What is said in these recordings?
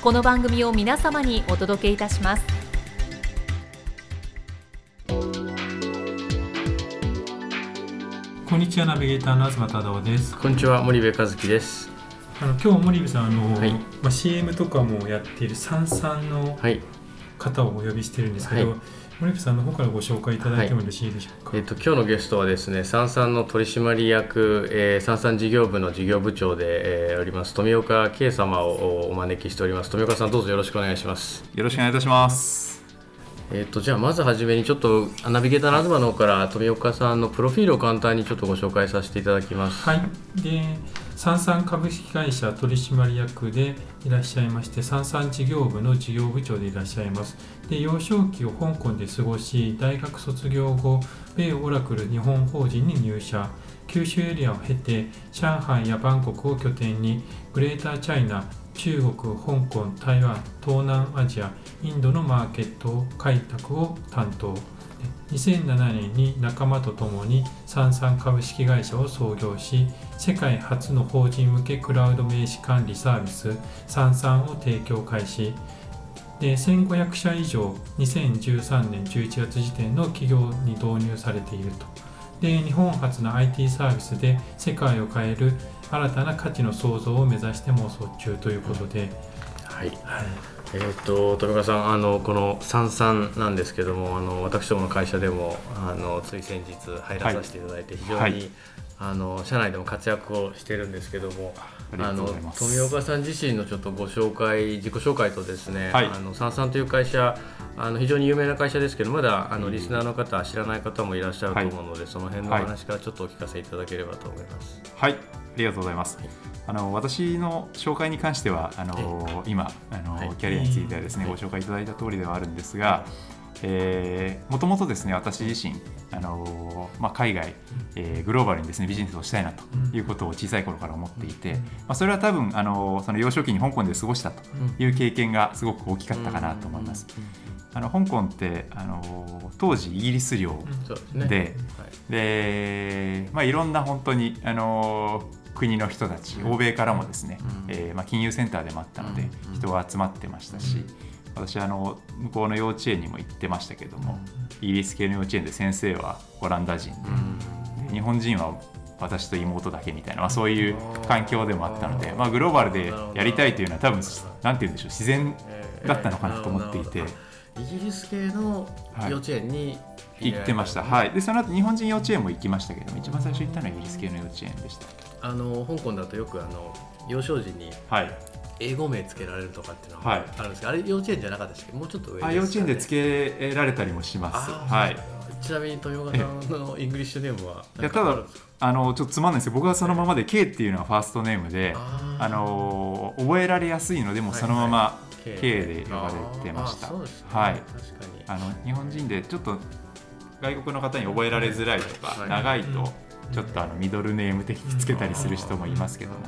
この番組を皆様にお届けいたします。こんにちはナビゲーターの東忠夫です。こんにちは森部和樹です。あの今日森部さんあの、はい。まあ、CM とかもやっているサンサンのはい。方をお呼びしてるんですけど、はい森部さんの方からご紹介いただいてもよろしいでしょうか、えっと今日のゲストはですね三々の取締役、えー、三々事業部の事業部長で、えーおります富岡圭様をお招きしております。富岡さんどうぞよろしくお願いします。よろしくお願いいたします。えっとじゃあまずはじめにちょっとナビゲーターの東の方から富岡さんのプロフィールを簡単にちょっとご紹介させていただきます。はい、でサンサン株式会社取締役でいらっしゃいましてサンサン事業部の事業部長でいらっしゃいます。で幼少期を香港で過ごし大学卒業後米オラクル日本法人に入社。九州エリアを経て上海やバンコクを拠点にグレーターチャイナ中国、香港、台湾、東南アジア、インドのマーケット開拓を担当。2007年に仲間と共にサンサン株式会社を創業し世界初の法人向けクラウド名刺管理サービスサンサンを提供開始。で1500社以上2013年11月時点の企業に導入されていると。で日本初の IT サービスで世界を変える新たな価値の創造を目指して妄想中ということで、はい。はいえー、と富岡さんあのこの三々なんですけどもあの私どもの会社でもあのつい先日入らさせていただいて、非常に、はい。あの社内でも活躍をしてるんですけどもありがとうございます。富岡さん自身のちょっとご紹介自己紹介とですね、はい。あの三々という会社あの非常に有名な会社ですけどまだあのリスナーの方知らない方もいらっしゃると思うので、その辺のお話からちょっとお聞かせいただければと思います。はい、ありがとうございます。あの私の紹介に関してはあの今あの、はい。キャリアについてはですね、はい。ご紹介いただいた通りではあるんですが、えーもともとですね私自身あの、まあ、海外、えーグローバルにですねビジネスをしたいなということを小さい頃から思っていて、まあ、それは多分あのその幼少期に香港で過ごしたという経験がすごく大きかったかなと思います。あの香港ってあの当時イギリス領で。でまあ、いろんな本当に、あのー国の人たち、欧米からもですね、うん。えーまあ、金融センターでもあったので、うん人が集まってましたし、私あの向こうの幼稚園にも行ってましたけども、イギリス系の幼稚園で先生はオランダ人で、で日本人は私と妹だけみたいな、まあ、そういう環境でもあったので、まあ、グローバルでやりたいというのは多分なんて言うんでしょう自然だったのかなと思っていて。イギリス系の幼稚園に行ってました、はい、でその後日本人幼稚園も行きましたけども一番最初行ったのはイギリス系の幼稚園でした。あの香港だとよくあの幼少時にはい英語名つけられるとかっていうのはあるんですけど、あれ幼稚園じゃなかったですけ？どもうちょっと上ね、あ幼稚園でつけられたりもします。はい。ちなみに豊岡さんの English name はいやただあのちょっとつまんないですけど僕はそのままで K っていうのがファーストネームで、あの覚えられやすいのでもうそのまま K で呼ばれてました。はい。あの日本人でちょっと外国の方に覚えられづらいとか、はい。長いうん。とちょっとあのミドルネーム的につけたりする人もいますけども、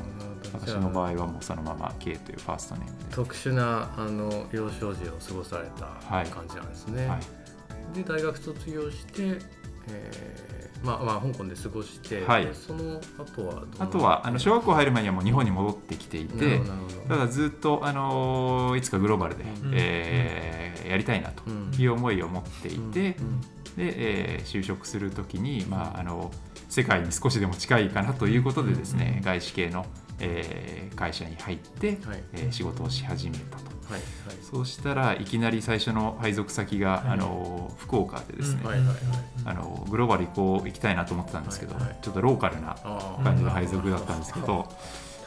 私の場合合はもうそのまま K というファーストネームで。特殊なあの幼少時を過ごされたはい感じなんですね、はい。で大学卒業して、えーまあまあ香港で過ごして、はい。でその後はどうあとはあの小学校入る前にはもう日本に戻ってきていてほどなるほど。ただずっと、あのーいつかグローバルで、うん。えーやりたいなとうん。いう思いを持っていて、うん。で、えー就職するときに、まあ、あの世界に少しでも近いかなということでですね、外資系の、えー会社に入って、はい。えー仕事をし始めたと。はいはい。そうしたらいきなり最初の配属先が、はい。あの福岡でですね、うん。はいはいはい。あのグローバル行こう行きたいなと思ってたんですけど、はい。はいちょっとローカルな感じの配属だったんですけど、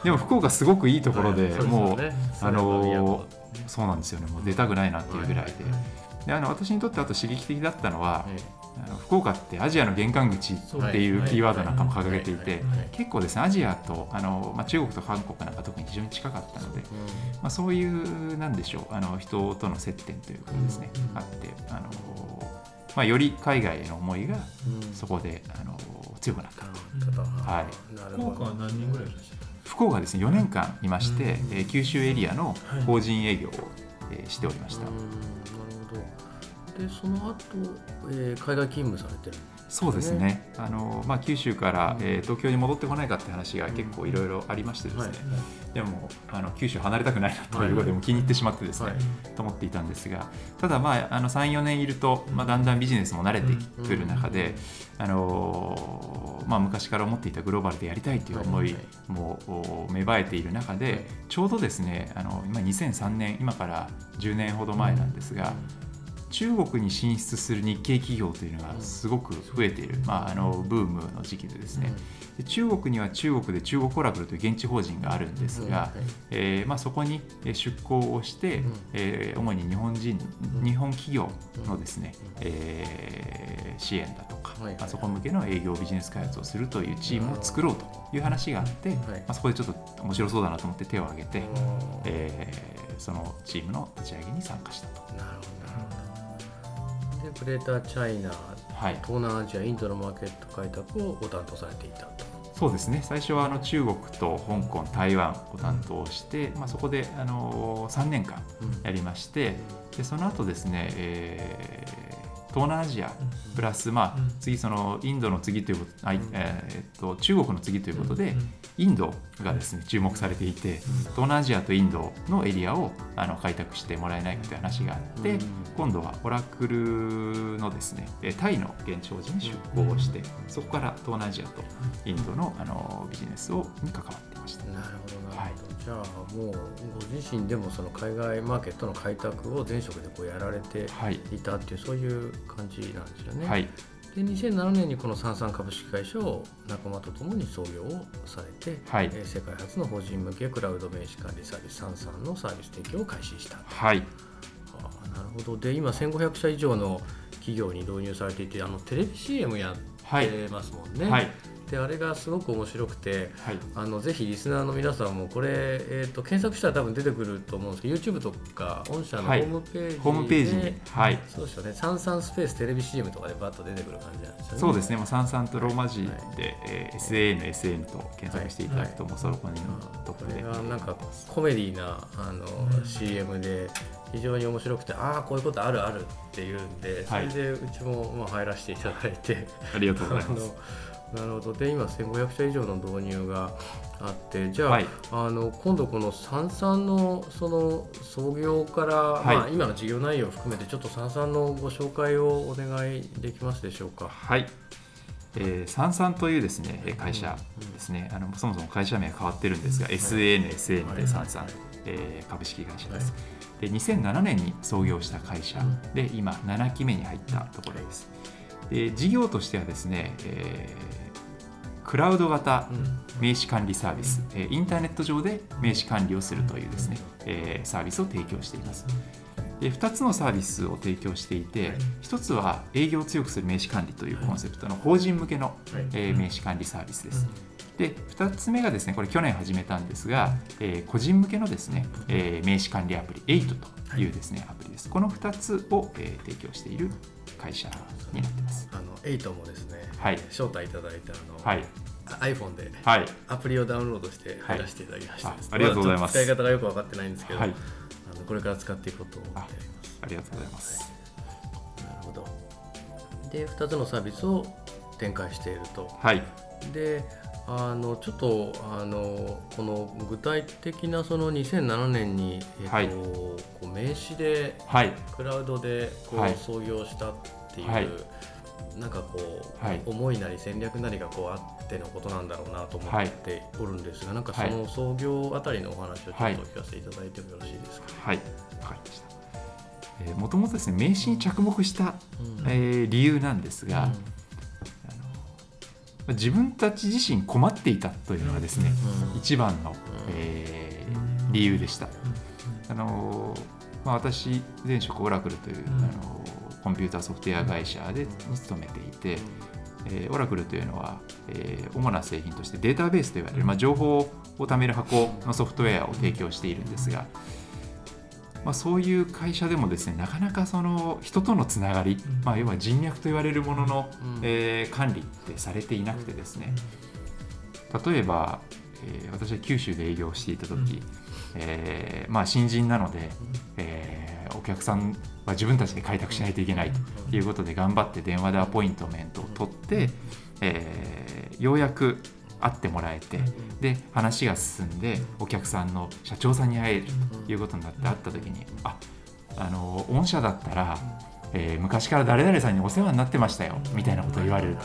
でも福岡すごくいいところで、はい。もう、ね。あのそうなんですよね。もう出たくないなっていうぐらいで,、であの私にとってあと刺激的だったのは、えあの福岡ってアジアの玄関口っていうキーワードなんかも掲げていて結構ですねアジアとあの、まあ、中国と韓国なんか特に非常に近かったので、えまあ、そういうなんでしょうあの人との接点というかですね、うん。あってあの、まあ、より海外への思いがそこであの強くなった。はい。福岡は何人ぐらいいらっしゃる福岡はですね4年間いまして、うん。えー九州エリアのはい。法人営業を、えーしておりました、うん。なるほどでその後、えー海外勤務されてるそうですね。あの、まあ、九州から、うんえー東京に戻ってこないかって話が結構いろいろありましてですね、はいでもあの九州離れたくないなということはいでもう気に入ってしまってですね、はい。と思っていたんですがただ、まあ、あの34年いると、まあ、だんだんビジネスも慣れてくる中で、あのーまあ、昔から思っていたグローバルでやりたいという思いもお芽生えている中で、はい。ちょうどですねあの今2003年今から10年ほど前なんですが、中国に進出する日系企業というのがすごく増えている、まあ、あのブームの時期でですね、で中国には中国で中国オラクルという現地法人があるんですが、えーまあ、そこにえー出向をして、うん。えー主に日本人、うん。日本企業のですね、えー支援だとか、あ、そこ向けの営業ビジネス開発をするというチームを作ろうという話があって、まあ、そこでちょっと面白そうだなと思って手を挙げて、えーそのチームの立ち上げに参加したと。なるほどなるほどでグレーターチャイナはい。東南アジアインドのマーケット開拓をご担当されていたと。そうですね。最初はあの中国と香港台湾を担当して、まあ、そこであの3年間やりましてでその後ですね、えー東南アジアプラス、まあうん、次そのインドの次ということ、あえーっと中国の次ということで、うん。インドがですね注目されていて、東南アジアとインドのエリアをあの開拓してもらえないかという話があって、うん。今度はオラクルのですねえータイの現地法人に出向をして、そこから東南アジアとインドのあのビジネスをに関わっていました。なるほどなるほど、じゃあもうご自身でもその海外マーケットの開拓を前職でこうやられてはい、いたっていうそういう感じなんですよね。はい、で2007年にこの三々株式会社を仲間とともに創業をされて、はい。えー世界初の法人向けクラウド名刺管理サービス三々のサービス提供を開始した。はい、あーなるほど。で今1500社以上の企業に導入されていてあのテレビ CM やはい、ってますもんね。はい、であれがすごく面白くてはい、あのぜひリスナーの皆さんもこれ、えー、と検索したら多分出てくると思うんですけど YouTube とか御社のホはい。ームページで、ホームページに、はい、そうですよね。三々スペーステレビ CM とかでバッと出てくる感じなんですよね。そうですね、まあ、三々とローマ字で、はい。えー SAN、SN と検索していただくと、はい。もうそこにトッこプで。れがなんかコメディなあの、うん。CM で非常に面白くてああこういうことあるあるっていうんでそはい。れでうちもまあ入らせていただいて、ありがとうございあます。のなるほど。で今1500社以上の導入があってじゃあ,、はい。あの今度この三々のその創業から、はい。まあ、今の事業内容を含めてちょっと三々のご紹介をお願いできますでしょうか？はい、えー、サンサンというですねえー会社ですね、あのそもそも会社名は変わってるんですが、SAN、SN でサンサン、えー株式会社です。で2007年に創業した会社。で今7期目に入ったところです。で事業としてはですね、えークラウド型名刺管理サービス、えーインターネット上で名刺管理をするというですね、えーサービスを提供しています。で2つのサービスを提供していて、はい。1つは営業を強くする名刺管理というコンセプトの法人向けの、はい。えー名刺管理サービスです。で2つ目がですねこれ去年始めたんですが、えー個人向けのですね、えー名刺管理アプリ8というですね、アプリです。この2つを、えー提供している会社になってます。あのエイトもですね、はい。招待いただいたあの、はい。iPhone ではい。アプリをダウンロードして入らせていただきました、はいあありがとうございます。使い方がよく分かってないんですけど、はい。あのこれから使っていこうと思っております。ありがとうございます。なるほど。で、2つのサービスを展開していると。はい。で、あのちょっとあのこの具体的なその2007年に、えっとはい。こう名刺ではい。クラウドでこう、はい。創業したっていう、はい。なんかこう、はい。思いなり戦略なりがこうあってのことなんだろうなと思っておるんですが、なんかその創業あたりのお話をちょっと聞かせいただいてもよろしいですか？はい。わかりました。えーもともとですね名刺に着目した、うん。えー理由なんですが、あのまあ自分たち自身困っていたというのがですね、うん。一番の、えー理由でした。あのまあ、私前職オラクルという、ん。あのコンピューターソフトウェア会社でに勤めていて、えーオラクルというのは、えー主な製品としてデータベースといわれる、まあ、情報を貯める箱のソフトウェアを提供しているんですが、まあ、そういう会社でもですねなかなかその人とのつながり、まあ、要は人脈と言われるものの、うん。えー管理ってされていなくてですね。例えば、えー私は九州で営業していた時、うん。えーまあ、新人なので、えーお客さんは自分たちで開拓しないといけないということで頑張って電話でアポイントメントを取って、えーようやく会ってもらえてで話が進んでお客さんの社長さんに会えるということになって会った時にああの御社だったら、えー昔から誰々さんにお世話になってましたよみたいなことを言われる。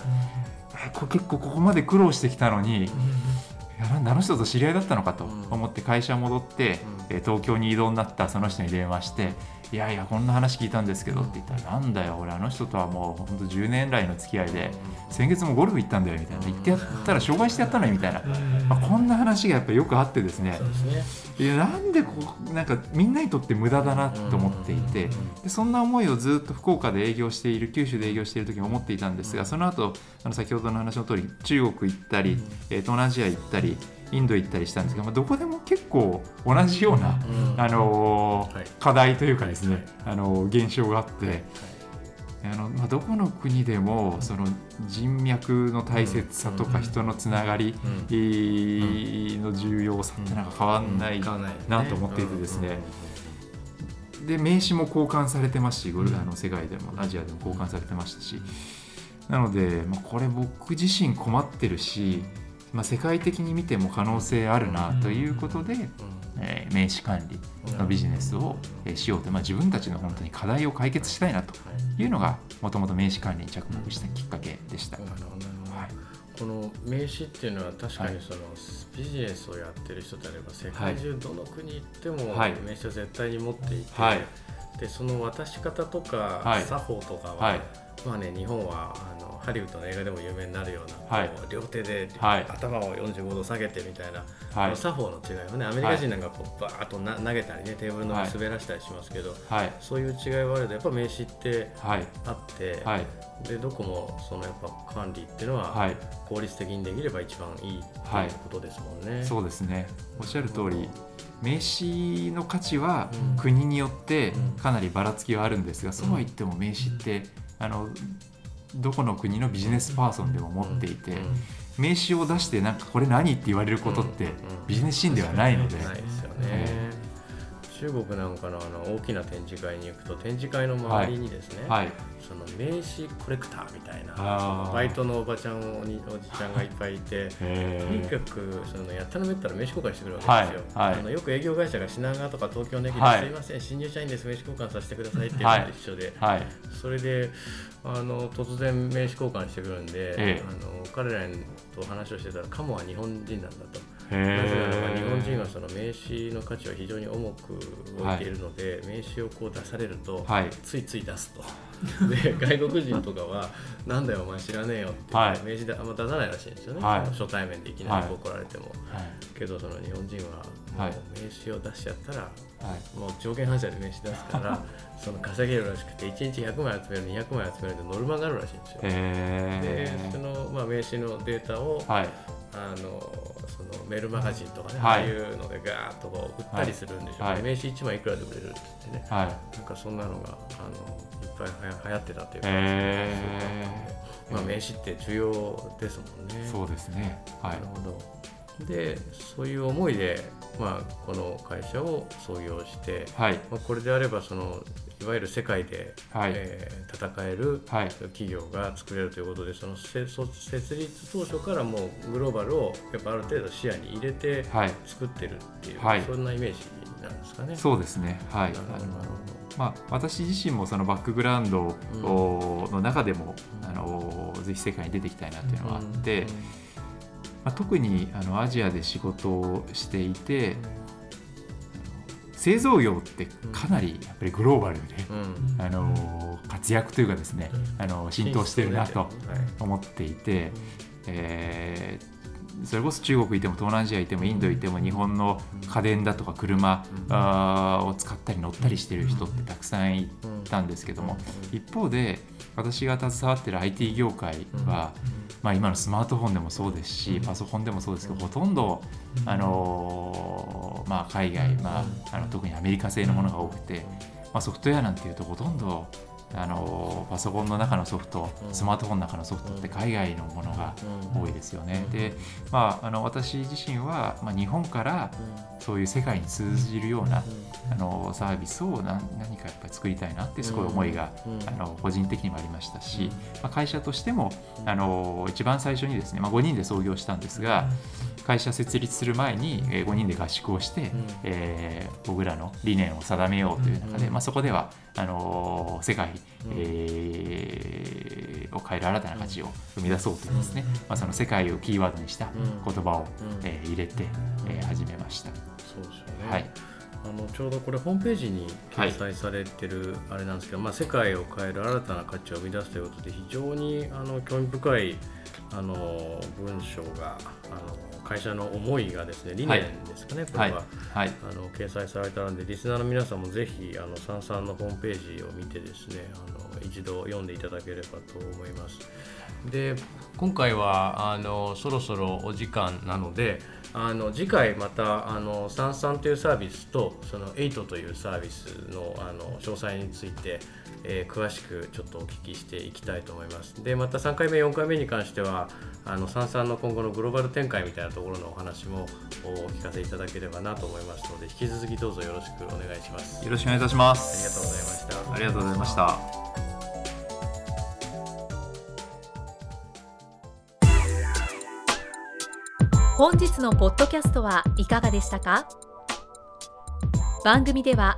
えこれ結構ここまで苦労してきたのにいやあの人と知り合いだったのかと思って会社戻って、えー東京に移動になったその人に電話して「いやいやこんな話聞いたんですけど」って言ったら「なんだよ俺あの人とはもうほんと10年来の付き合いで先月もゴルフ行ったんだよ」みたいな。言ってやったら障害してやったのにみたいな、まあ、こんな話がやっぱよくあってですね。いやなんでこうなんかみんなにとって無駄だなと思っていてでそんな思いをずっと福岡で営業している九州で営業している時に思っていたんですがその後あの先ほどの話の通り中国行ったり、えー東南アジア行ったりインド行ったりしたんですが、まあ、どこでも結構同じような、うん。あの課題というかですね、あのー現象があって。あのまあ、どこの国でもその人脈の大切さとか人のつながりの重要さってなん。か変わんないなと思っていてですね。で名刺も交換されてますしゴルあの世界でもアジアでも交換されてましたし。なので、まあ、これ僕自身困ってるし、まあ、世界的に見ても可能性あるなということで、えー名刺管理のビジネスをえーしようと、まあ、自分たちの本当に課題を解決したいなとい。うのがもともと名刺管理に着目したきっかけでした。この名刺っていうのは確かにそのビジネスをやってる人であれば世界中どの国行ってもはい。名刺を絶対に持っていて、はい。でその渡し方とかはい。作法とかは、はい。まあね日本はハリウッドの映画でも有名になるような、はい。両手ではい。頭を45度下げてみたいな、あはい。の作法の違いはねアメリカ人なんかこうバーッとな投げたりねテーブルの上はい滑らしたりしますけど、はい。そういう違いはあるけどやっぱ名刺ってはい。あって、はい。でどこもそのやっぱ管理っていうのは、はい。効率的にできれば一番いいってはい。いうことですもんね。そうですね。おっしゃる通り名刺の価値はうん。国によってうん。かなりばらつきはあるんですが、そうは言っても名刺ってあのどこの国のビジネスパーソンでも持っていて、うん名刺を出してなんかこれ何って言われることってうんビジネスシーンではないので、ないですよね。え中国なんかのあの大きな展示会に行くと展示会の周りにですね、はい。その名刺コレクターみたいなバイトのおばちゃんおじちゃんがいっぱいいて。とにへかくそのやったらめったら名刺交換してくるわけですよ、はい。はい。あのよく営業会社が品川とか東京の駅で、はい。すいません新入社員です名刺交換させてくださいっていうはい。のと一緒で、ーはい。それであの突然名刺交換してくるんで、ええ。あの彼らと話をしてたらカモは日本人なんだと。へなぜならばー日本人はその名刺の価値を非常に重く置いているので、名刺をこう出されると、はい。ついつい出すと。で外国人とかは「なんだよお前知らねえよ」ってはい。名刺であんま出さないらしいんですよね、はい。初対面でいきなりこう来られても、はい。けどその日本人は名刺を出しちゃったら、はい。もう条件反射で名刺出すからその稼げるらしくて1日100枚集める200枚集めるでノルマがあるらしいんですよ。でへその、まあ、名刺のデータを、ーはい。あのそのメールマガジンとかね、はい。ああいうのでガーッとこう売ったりするんでしょうね、はい。名刺1枚いくらで売れるって言ってね。はい。なんかそんなのがあのいっぱいはや流行ってたっていうか、へまあ、名刺って重要ですもんね。ーそうですね。はないるほどでそういう思いで、まあ、この会社を創業して、はい。まあ、これであればそのいわゆる世界で、はい。えー戦えるはい。企業が作れるということでそのせそ設立当初からもうグローバルをやっぱある程度視野に入れてはい。作ってるっていう、はい。そんなイメージなんですかね。そうですね。はい。なるほど。まあ、私自身もそのバックグラウンドの中でも、あのぜひ世界に出ていきたいなというのがあって、まあ、特にあのアジアで仕事をしていて、製造業ってかなりやっぱりグローバルで、うん。あの活躍というかですね、あの浸透してるなと思っていて、えーそれこそ中国いても東南アジアいてもインドいても日本の家電だとか車あーを使ったり乗ったりしてる人ってたくさんいたんですけども一方で私が携わってる IT 業界は、まあ、今のスマートフォンでもそうですしパソコンでもそうですけどほとんど、あのーまあ、海外、まあ、あの特にアメリカ製のものが多くて、まあ、ソフトウェアなんていうとほとんどあのパソコンの中のソフトスマートフォンの中のソフトって海外のものが多いですよね。で、まあ、あの私自身は、まあ、日本からそういう世界に通じるようなあのサービスを何何かやっぱり作りたいなってすごい思いが、あの個人的にもありましたし、まあ、会社としてもあの一番最初にですね、まあ、5人で創業したんですが会社設立する前にえー5人で合宿をして、えー僕らの理念を定めようという中で、まあ、そこではあの世界、えーを変える新たな価値を生み出そうというですね、まあ、その世界をキーワードにした言葉を、えー入れて、えー始めました。そうですよね、はい。あのちょうどこれホームページに掲載されてるあれなんですけど、まあ、世界を変える新たな価値を生み出すということで非常にあの興味深いあの文章があの会社の思いがですね理念ですかね、これは、はい。あの掲載されたのでリスナーの皆さんもぜひあのサンサンのホームページを見てですねあの一度読んでいただければと思います。で今回はあのそろそろお時間なのであの次回またあのサンサンというサービスとその8というサービスのあの詳細について、えー詳しくちょっとお聞きしていきたいと思いますでまた3回目4回目に関してはあのサンサンの今後のグローバル展開みたいなところのお話もお聞かせいただければなと思いますので引き続きどうぞよろしくお願いしますよろしくお願いいたしまありがす。とうございましたありがとうございました。本日のポッドキャストはいかがでしたか？番組では